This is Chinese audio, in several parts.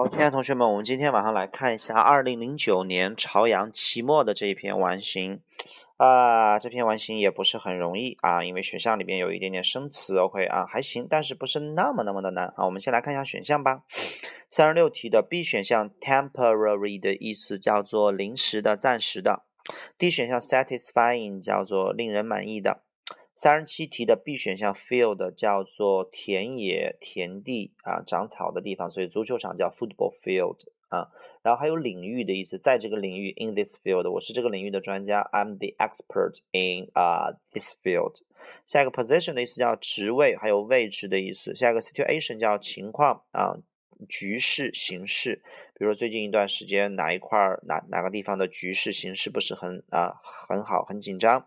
好，亲爱的同学们，我们今天晚上来看一下二零零九年朝阳期末的这一篇完形。啊，这篇完形也不是很容易啊，因为选项里边有一点点生词，OK 啊，还行，但是不是那么那么的难啊。我们先来看一下选项吧。三十六题的 B 选项 temporary 的意思叫做临时的、暂时的；D 选项 satisfying 叫做令人满意的。三十七题的 B 选项 field 叫做田野、田地啊，长草的地方，所以足球场叫 football field 啊。然后还有领域的意思，在这个领域 in this field，我是这个领域的专家，I'm the expert in 啊 this field。下一个 position 的意思叫职位，还有位置的意思。下一个 situation 叫情况啊，局势、形势。比如说最近一段时间哪一块儿哪哪个地方的局势形势不是很啊很好很紧张。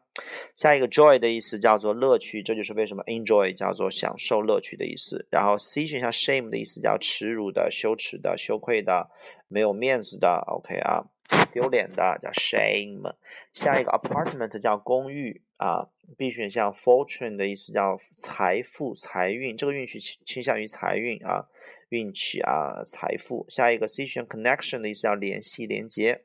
下一个 joy 的意思叫做乐趣，这就是为什么 enjoy 叫做享受乐趣的意思。然后 C 选项 shame 的意思叫耻辱的、羞耻的、羞愧的、没有面子的。OK 啊，丢脸的叫 shame。下一个 apartment 叫公寓啊。B 选项 fortune 的意思叫财富、财运，这个运气倾倾向于财运啊。运气啊，财富。下一个 C 选项 connection 的意思叫联系、连接。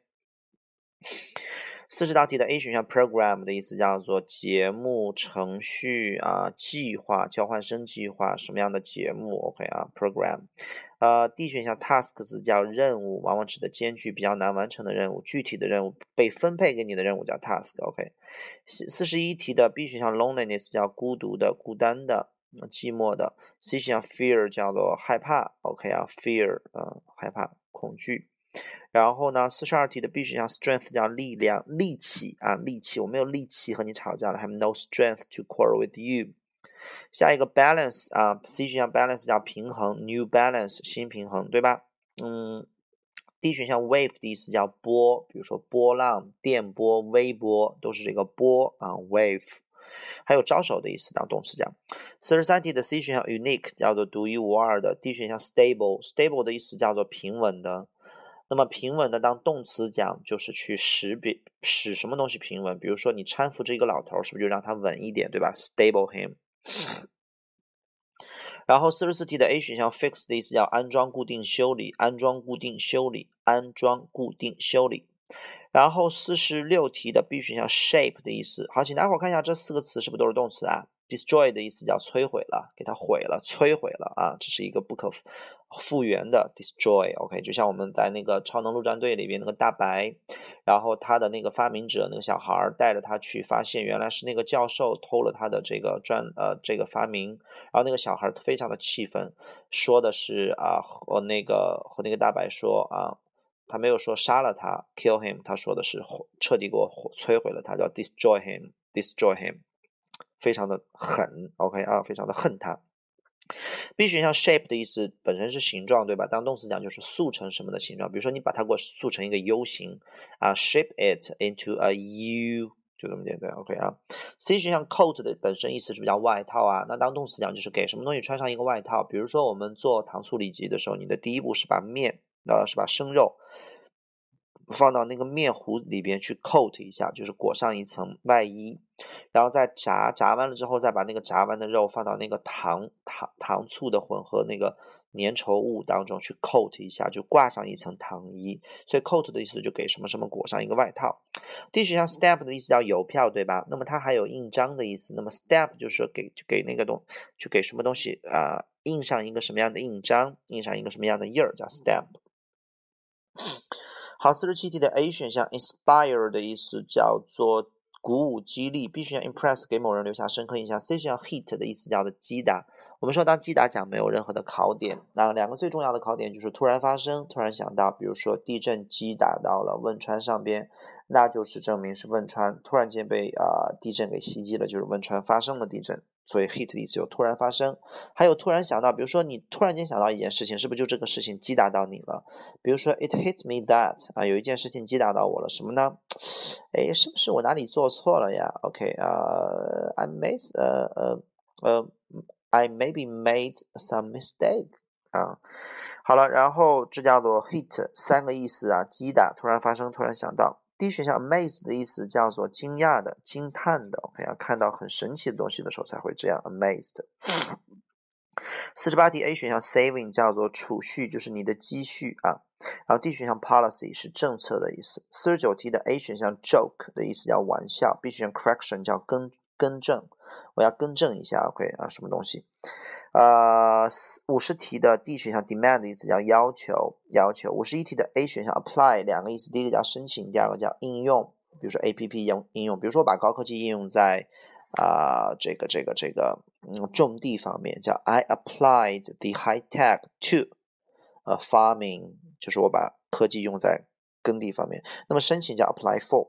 四十道题的 A 选项 program 的意思叫做节目、程序啊、计划、交换生计划，什么样的节目？OK 啊，program。呃，D 选项 tasks 叫任务，往往指的艰巨、比较难完成的任务，具体的任务被分配给你的任务叫 task。OK。四四十一题的 B 选项 loneliness 叫孤独的、孤单的。寂寞的，C 选项 fear 叫做害怕，OK 啊，fear 嗯，害怕、恐惧。然后呢，四十二题的 B 选项 strength 叫力量、力气啊，力气，我没有力气和你吵架了，have no strength to quarrel with you。下一个 balance 啊，C 选项 balance 叫平衡，new balance 新平衡，对吧？嗯，D 选项 wave 的意思叫波，比如说波浪、电波、微波，都是这个波啊，wave。还有招手的意思，当动词讲。四十三题的 C 选项 unique 叫做独一无二的，D 选项 stable，stable 的意思叫做平稳的。那么平稳的当动词讲，就是去使别使什么东西平稳。比如说你搀扶着一个老头，是不是就让他稳一点，对吧？stable him。然后四十四题的 A 选项 fix 的意思叫安装、固定、修理，安装、固定、修理，安装、固定、修理。然后四十六题的 B 选项 shape 的意思，好，请大伙看一下这四个词是不是都是动词啊？destroy 的意思叫摧毁了，给它毁了，摧毁了啊，这是一个不可复原的 destroy，OK，就像我们在那个超能陆战队里边那个大白，然后他的那个发明者那个小孩带着他去发现，原来是那个教授偷了他的这个专呃这个发明，然后那个小孩非常的气愤，说的是啊和那个和那个大白说啊。他没有说杀了他，kill him，他说的是彻底给我摧毁了他，叫 destroy him，destroy him，非常的狠，OK 啊，非常的恨他。B 选项 shape 的意思本身是形状，对吧？当动词讲就是塑成什么的形状，比如说你把它给我塑成一个 U 型啊，shape it into a U，就这么简单，OK 啊。C 选项 coat 的本身意思是比较外套啊，那当动词讲就是给什么东西穿上一个外套，比如说我们做糖醋里脊的时候，你的第一步是把面，呃，是把生肉。放到那个面糊里边去 coat 一下，就是裹上一层外衣，然后再炸，炸完了之后再把那个炸完的肉放到那个糖糖糖醋的混合那个粘稠物当中去 coat 一下，就挂上一层糖衣。所以 coat 的意思就给什么什么裹上一个外套。D 选项 stamp 的意思叫邮票，对吧？那么它还有印章的意思。那么 stamp 就是给给那个东，就给什么东西啊印上一个什么样的印章，印上一个什么样的印儿叫 stamp。好，四十七题的 A 选项 inspire 的意思叫做鼓舞、激励。B 选项 impress 给某人留下深刻印象。C 选项 hit 的意思叫做击打。我们说当击打讲没有任何的考点，那两个最重要的考点就是突然发生、突然想到。比如说地震击打到了汶川上边，那就是证明是汶川突然间被啊地震给袭击了，就是汶川发生了地震。所以 hit 的意思有突然发生，还有突然想到，比如说你突然间想到一件事情，是不是就这个事情击打到你了？比如说 it hits me that 啊，有一件事情击打到我了，什么呢？哎，是不是我哪里做错了呀？OK 啊，I made 呃呃呃，I maybe made some mistake 啊。好了，然后这叫做 hit 三个意思啊，击打、突然发生、突然想到。D 选项 amaze 的意思叫做惊讶的、惊叹的，OK 要，看到很神奇的东西的时候才会这样 amazed。四十八题 A 选项 saving 叫做储蓄，就是你的积蓄啊。然后 D 选项 policy 是政策的意思。四十九题的 A 选项 joke 的意思叫玩笑，B 选项 correction 叫更更正，我要更正一下，OK 啊，什么东西？呃，五十题的 D 选项 demand 的意思叫要求，要求。五十一题的 A 选项 apply 两个意思，第一个叫申请，第二个叫应用。比如说 A P P 应应用，比如说把高科技应用在啊这个这个这个嗯种地方面，叫 I applied the high tech to 呃 farming，就是我把科技用在耕地方面。那么申请叫 apply for，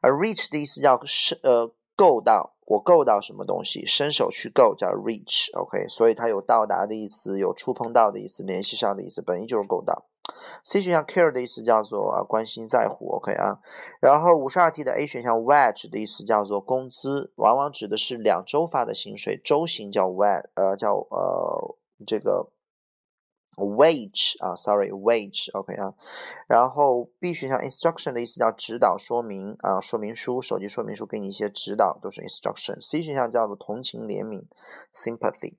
而 reach 的意思叫是呃够到。我够到什么东西，伸手去够叫 reach，OK，所以它有到达的意思，有触碰到的意思，联系上的意思，本意就是够到。C 选项 care 的意思叫做啊关心在乎，OK 啊。然后五十二题的 A 选项 wage 的意思叫做工资，往往指的是两周发的薪水，周薪叫 wage，呃叫呃这个。Wage 啊，sorry，wage，OK 啊，然后 B 选项 instruction 的意思叫指导、说明啊，说明书、手机说明书给你一些指导，都是 instruction。C 选项叫做同情、怜悯，sympathy。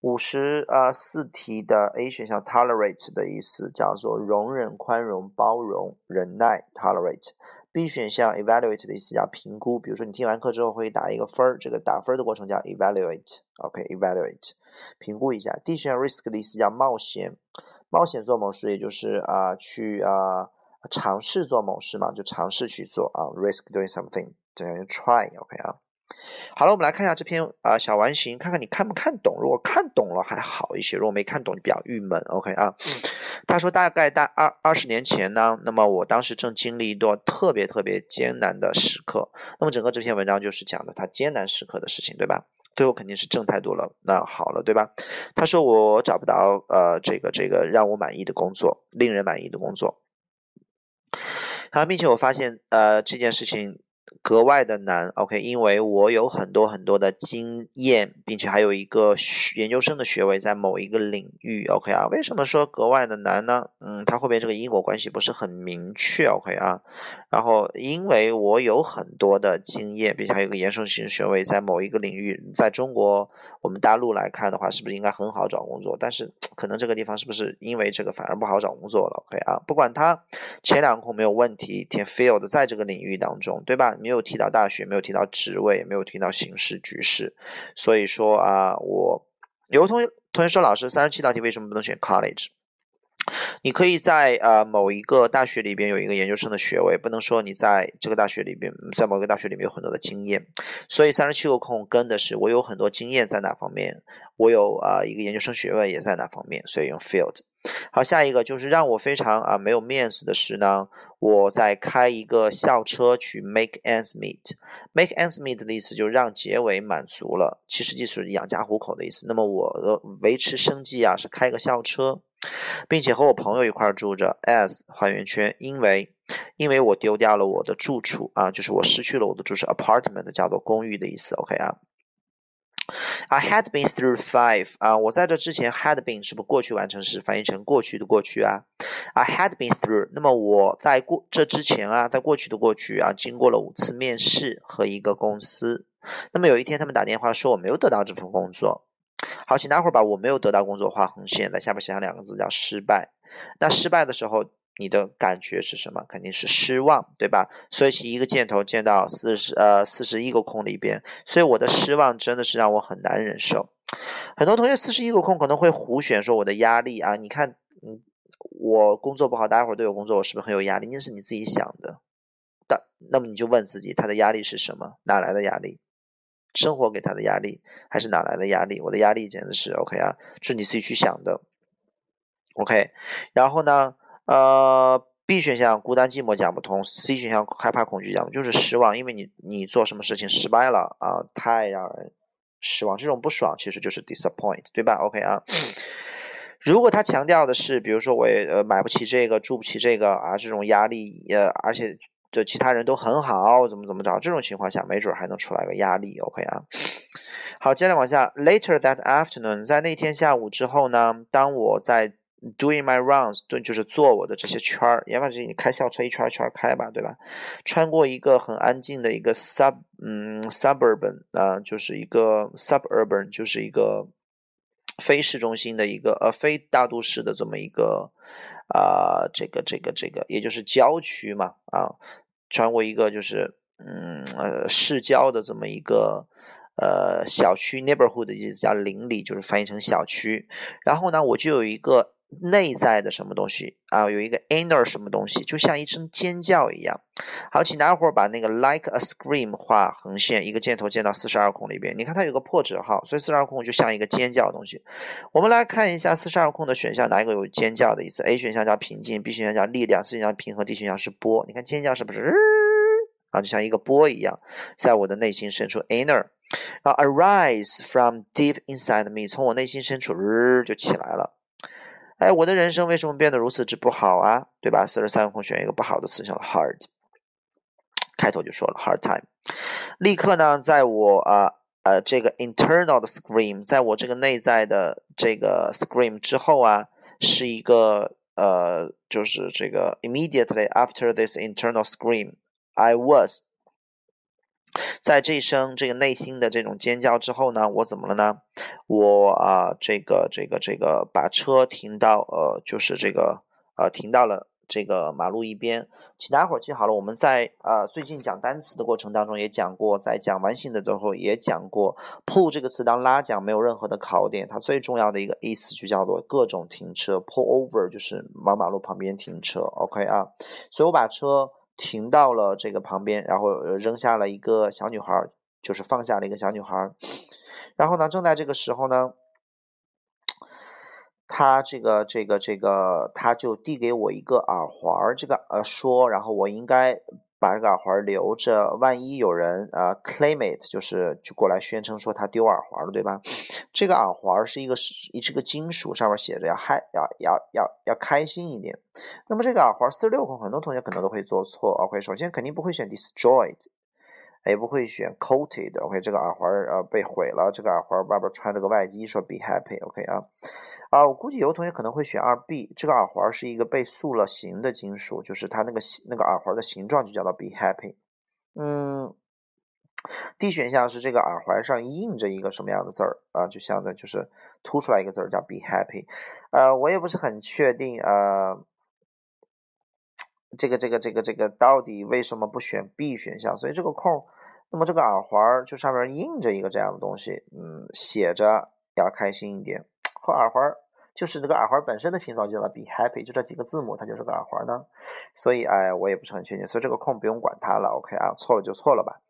五十啊四题的 A 选项 tolerate 的意思叫做容忍、宽容、包容、忍耐，tolerate。B 选项 evaluate 的意思叫评估，比如说你听完课之后会打一个分儿，这个打分的过程叫 evaluate，OK，evaluate。评估一下，D 选项 risk 的意思叫冒险，冒险做某事，也就是啊去啊尝试做某事嘛，就尝试去做啊，risk doing something，等于 try，OK 啊。好了，我们来看一下这篇啊小完形，看看你看不看懂。如果看懂了还好一些，如果没看懂就比较郁闷，OK 啊。他说大概大二二十年前呢，那么我当时正经历一段特别特别艰难的时刻。那么整个这篇文章就是讲的他艰难时刻的事情，对吧？最后肯定是正态度了，那好了，对吧？他说我找不到呃这个这个让我满意的工作，令人满意的工作。然后并且我发现呃这件事情。格外的难，OK，因为我有很多很多的经验，并且还有一个研究生的学位在某一个领域，OK 啊？为什么说格外的难呢？嗯，它后面这个因果关系不是很明确，OK 啊？然后因为我有很多的经验，并且还有个研究生学位在某一个领域，在中国我们大陆来看的话，是不是应该很好找工作？但是可能这个地方是不是因为这个反而不好找工作了？OK 啊？不管它前两空没有问题，填 field 在这个领域当中，对吧？没有提到大学，没有提到职位，也没有提到形势局势，所以说啊，我有同学同学说，老师三十七道题为什么不能选 college？你可以在呃某一个大学里边有一个研究生的学位，不能说你在这个大学里边，在某个大学里面有很多的经验。所以三十七个空跟的是我有很多经验在哪方面，我有啊一个研究生学位也在哪方面，所以用 field。好，下一个就是让我非常啊没有面子的是呢。我在开一个校车去 make ends meet。make ends meet 的意思就是让结尾满足了，其实就是养家糊口的意思。那么我的维持生计啊是开个校车，并且和我朋友一块住着。as 画圆圈，因为因为我丢掉了我的住处啊，就是我失去了我的住处 apartment 叫做公寓的意思。OK 啊。I had been through five 啊，我在这之前 had been 是不是过去完成时翻译成过去的过去啊？I had been through，那么我在过这之前啊，在过去的过去啊，经过了五次面试和一个公司。那么有一天他们打电话说我没有得到这份工作。好，请大伙儿把我没有得到工作画横线，在下面写上两个字叫失败。那失败的时候。你的感觉是什么？肯定是失望，对吧？所以一个箭头箭到四十呃四十一个空里边，所以我的失望真的是让我很难忍受。很多同学四十一个空可能会胡选，说我的压力啊，你看，嗯，我工作不好，大家伙都有工作，我是不是很有压力？那是你自己想的。但那么你就问自己，他的压力是什么？哪来的压力？生活给他的压力，还是哪来的压力？我的压力简直是 OK 啊，是你自己去想的。OK，然后呢？呃，B 选项孤单寂寞讲不通，C 选项害怕恐惧讲不就是失望，因为你你做什么事情失败了啊，太让人失望，这种不爽其实就是 disappoint，对吧？OK 啊，如果他强调的是，比如说我也呃买不起这个，住不起这个啊，这种压力呃，而且就其他人都很好，怎么怎么着，这种情况下没准还能出来个压力，OK 啊。好，接着往下，Later that afternoon，在那天下午之后呢，当我在 Doing my rounds，对，就是做我的这些圈儿。也反正你开校车一圈一圈开吧，对吧？穿过一个很安静的一个 sub，嗯，suburban 啊，就是一个 suburban，就是一个非市中心的一个呃非大都市的这么一个啊这个这个这个，也就是郊区嘛啊，穿过一个就是嗯呃市郊的这么一个呃小区 neighborhood 的意思叫邻里，就是翻译成小区。然后呢，我就有一个。内在的什么东西啊？有一个 inner 什么东西，就像一声尖叫一样。好，请大家伙把那个 like a scream 画横线，一个箭头箭到四十二空里边。你看它有个破折号，所以四十二空就像一个尖叫的东西。我们来看一下四十二空的选项，哪一个有尖叫的意思？A 选项叫平静，B 选项叫力量，C 选项平和，D 选项是波。你看尖叫是不是？啊，就像一个波一样，在我的内心深处 inner，然后 arise from deep inside me，从我内心深处日就起来了。哎，我的人生为什么变得如此之不好啊？对吧？四十三空选一个不好的词，叫 hard，开头就说了 hard time。立刻呢，在我啊呃这个 internal 的 scream，在我这个内在的这个 scream 之后啊，是一个呃就是这个 immediately after this internal scream，I was。在这一声这个内心的这种尖叫之后呢，我怎么了呢？我啊，这个这个这个把车停到呃，就是这个呃，停到了这个马路一边。请大家伙记好了，我们在呃最近讲单词的过程当中也讲过，在讲完形的时候也讲过，pull 这个词当拉讲没有任何的考点，它最重要的一个意思就叫做各种停车，pull over 就是往马路旁边停车，OK 啊，所以我把车。停到了这个旁边，然后扔下了一个小女孩，就是放下了一个小女孩。然后呢，正在这个时候呢，他这个这个这个，他就递给我一个耳环，这个呃说，然后我应该。把这个耳环留着，万一有人啊 claim it，就是就过来宣称说他丢耳环了，对吧？这个耳环是一个是一是个金属，上面写着要嗨要要要要开心一点。那么这个耳环四十六空，很多同学可能都会做错。OK，首先肯定不会选 destroyed，也不会选 coated。OK，这个耳环呃被毁了，这个耳环外边穿着个外衣，说 be happy。OK 啊。啊，我估计有同学可能会选二 B，这个耳环是一个被塑了形的金属，就是它那个那个耳环的形状就叫做 Be Happy。嗯，D 选项是这个耳环上印着一个什么样的字儿啊？就像的就是凸出来一个字儿叫 Be Happy。呃，我也不是很确定呃，这个这个这个这个到底为什么不选 B 选项？所以这个空，那么这个耳环就上面印着一个这样的东西，嗯，写着要开心一点。耳环就是这个耳环本身的形状，就叫做 be happy，就这几个字母，它就是个耳环呢。所以，哎，我也不是很确定，所以这个空不用管它了。OK 啊，错了就错了吧。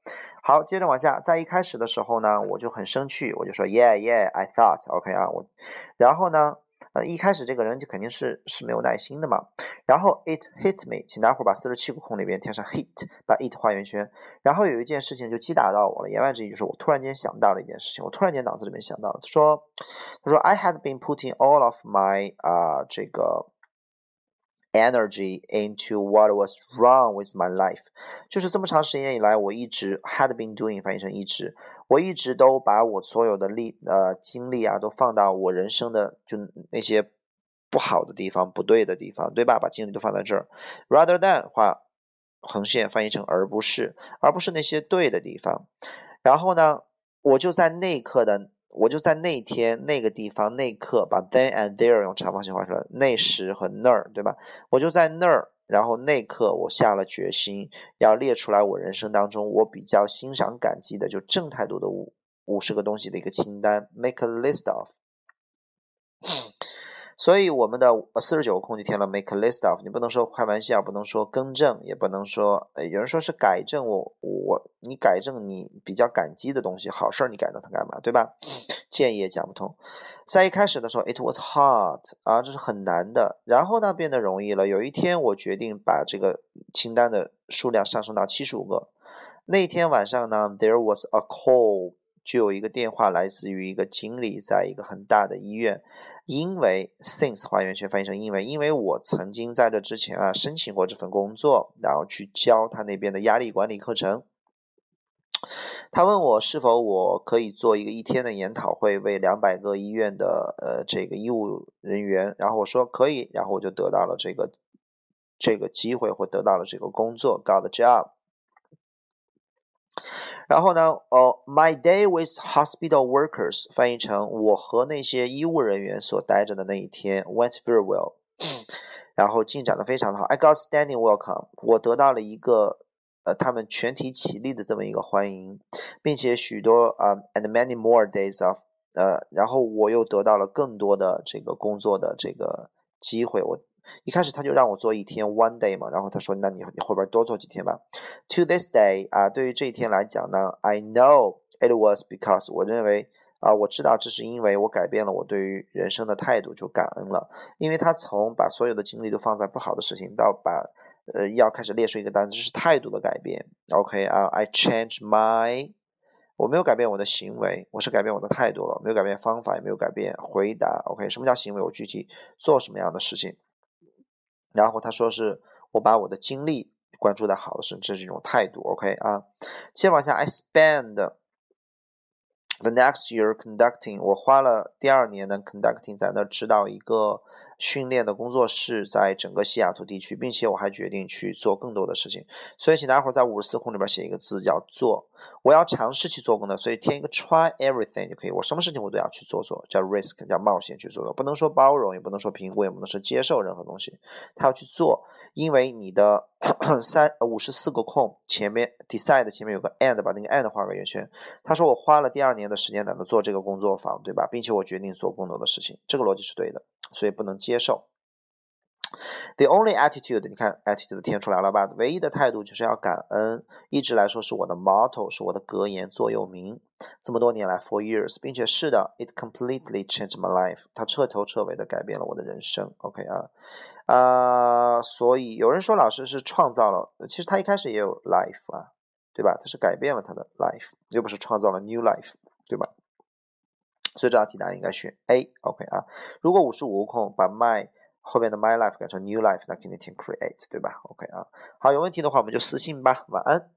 好，接着往下，在一开始的时候呢，我就很生气，我就说 Yeah Yeah，I thought，OK 啊，我，然后呢。呃，一开始这个人就肯定是是没有耐心的嘛。然后 it hit me，请大伙把四十七个空里边填上 hit，把 it 画圆圈。然后有一件事情就击打到我了，言外之意就是我突然间想到了一件事情，我突然间脑子里面想到了，他说，他说 I had been putting all of my 啊这个 energy into what was wrong with my life，就是这么长时间以来，我一直 had been doing 翻译成一直。我一直都把我所有的力呃精力啊，都放到我人生的就那些不好的地方、不对的地方，对吧？把精力都放在这儿，rather than 画横线翻译成而不是，而不是那些对的地方。然后呢，我就在那一刻的，我就在那天那个地方那刻，把 then and there 用长方形画出来，那时和那儿，对吧？我就在那儿。然后那刻，我下了决心，要列出来我人生当中我比较欣赏、感激的，就正态度的五五十个东西的一个清单，make a list of。所以我们的四十九个空就填了 make a list of。你不能说开玩笑，不能说更正，也不能说，呃，有人说是改正我我你改正你比较感激的东西，好事儿你改正它干嘛，对吧？建议也讲不通。在一开始的时候，it was hard 啊，这是很难的。然后呢，变得容易了。有一天，我决定把这个清单的数量上升到七十五个。那天晚上呢，there was a call，就有一个电话来自于一个经理，在一个很大的医院。因为 since 画圆圈翻译成因为，因为我曾经在这之前啊申请过这份工作，然后去教他那边的压力管理课程。他问我是否我可以做一个一天的研讨会，为两百个医院的呃这个医务人员，然后我说可以，然后我就得到了这个这个机会或得到了这个工作，got the job。然后呢，哦，My day with hospital workers 翻译成我和那些医务人员所待着的那一天 went very well，然后进展的非常的好。I got standing welcome，我得到了一个呃他们全体起立的这么一个欢迎，并且许多啊，and many more days of 呃，然后我又得到了更多的这个工作的这个机会，我。一开始他就让我做一天 one day 嘛，然后他说，那你你后边多做几天吧。To this day 啊，对于这一天来讲呢，I know it was because 我认为啊，我知道这是因为我改变了我对于人生的态度，就感恩了。因为他从把所有的精力都放在不好的事情，到把呃要开始列出一个单词，这是态度的改变。OK 啊，I change my，我没有改变我的行为，我是改变我的态度了，没有改变方法，也没有改变回答。OK，什么叫行为？我具体做什么样的事情？然后他说是我把我的精力关注在好的事，这是一种态度。OK 啊，接着往下，I spend the next year conducting，我花了第二年呢 conducting 在那指导一个训练的工作室，在整个西雅图地区，并且我还决定去做更多的事情。所以请大家伙在五十四空里边写一个字，叫做我要尝试去做工作，所以填一个 try everything 就可以。我什么事情我都要去做做，叫 risk，叫冒险去做做。不能说包容，也不能说评估，也不能说接受任何东西。他要去做，因为你的 三五十四个空前面 decide 前面有个 and，把那个 and 画个圆圈。他说我花了第二年的时间在那做这个工作坊，对吧？并且我决定做更多的事情，这个逻辑是对的，所以不能接受。The only attitude，你看 attitude 填出来了吧？唯一的态度就是要感恩，一直来说是我的 motto，是我的格言座右铭。这么多年来，for years，并且是的，it completely changed my life，它彻头彻尾的改变了我的人生。OK 啊，啊，所以有人说老师是创造了，其实他一开始也有 life 啊，对吧？他是改变了他的 life，又不是创造了 new life，对吧？所以这道题答案应该选 A。OK 啊，如果五十五个空，把 my 后面的 my life 改成 new life，那肯定填 create，对吧？OK 啊，好，有问题的话我们就私信吧，晚安。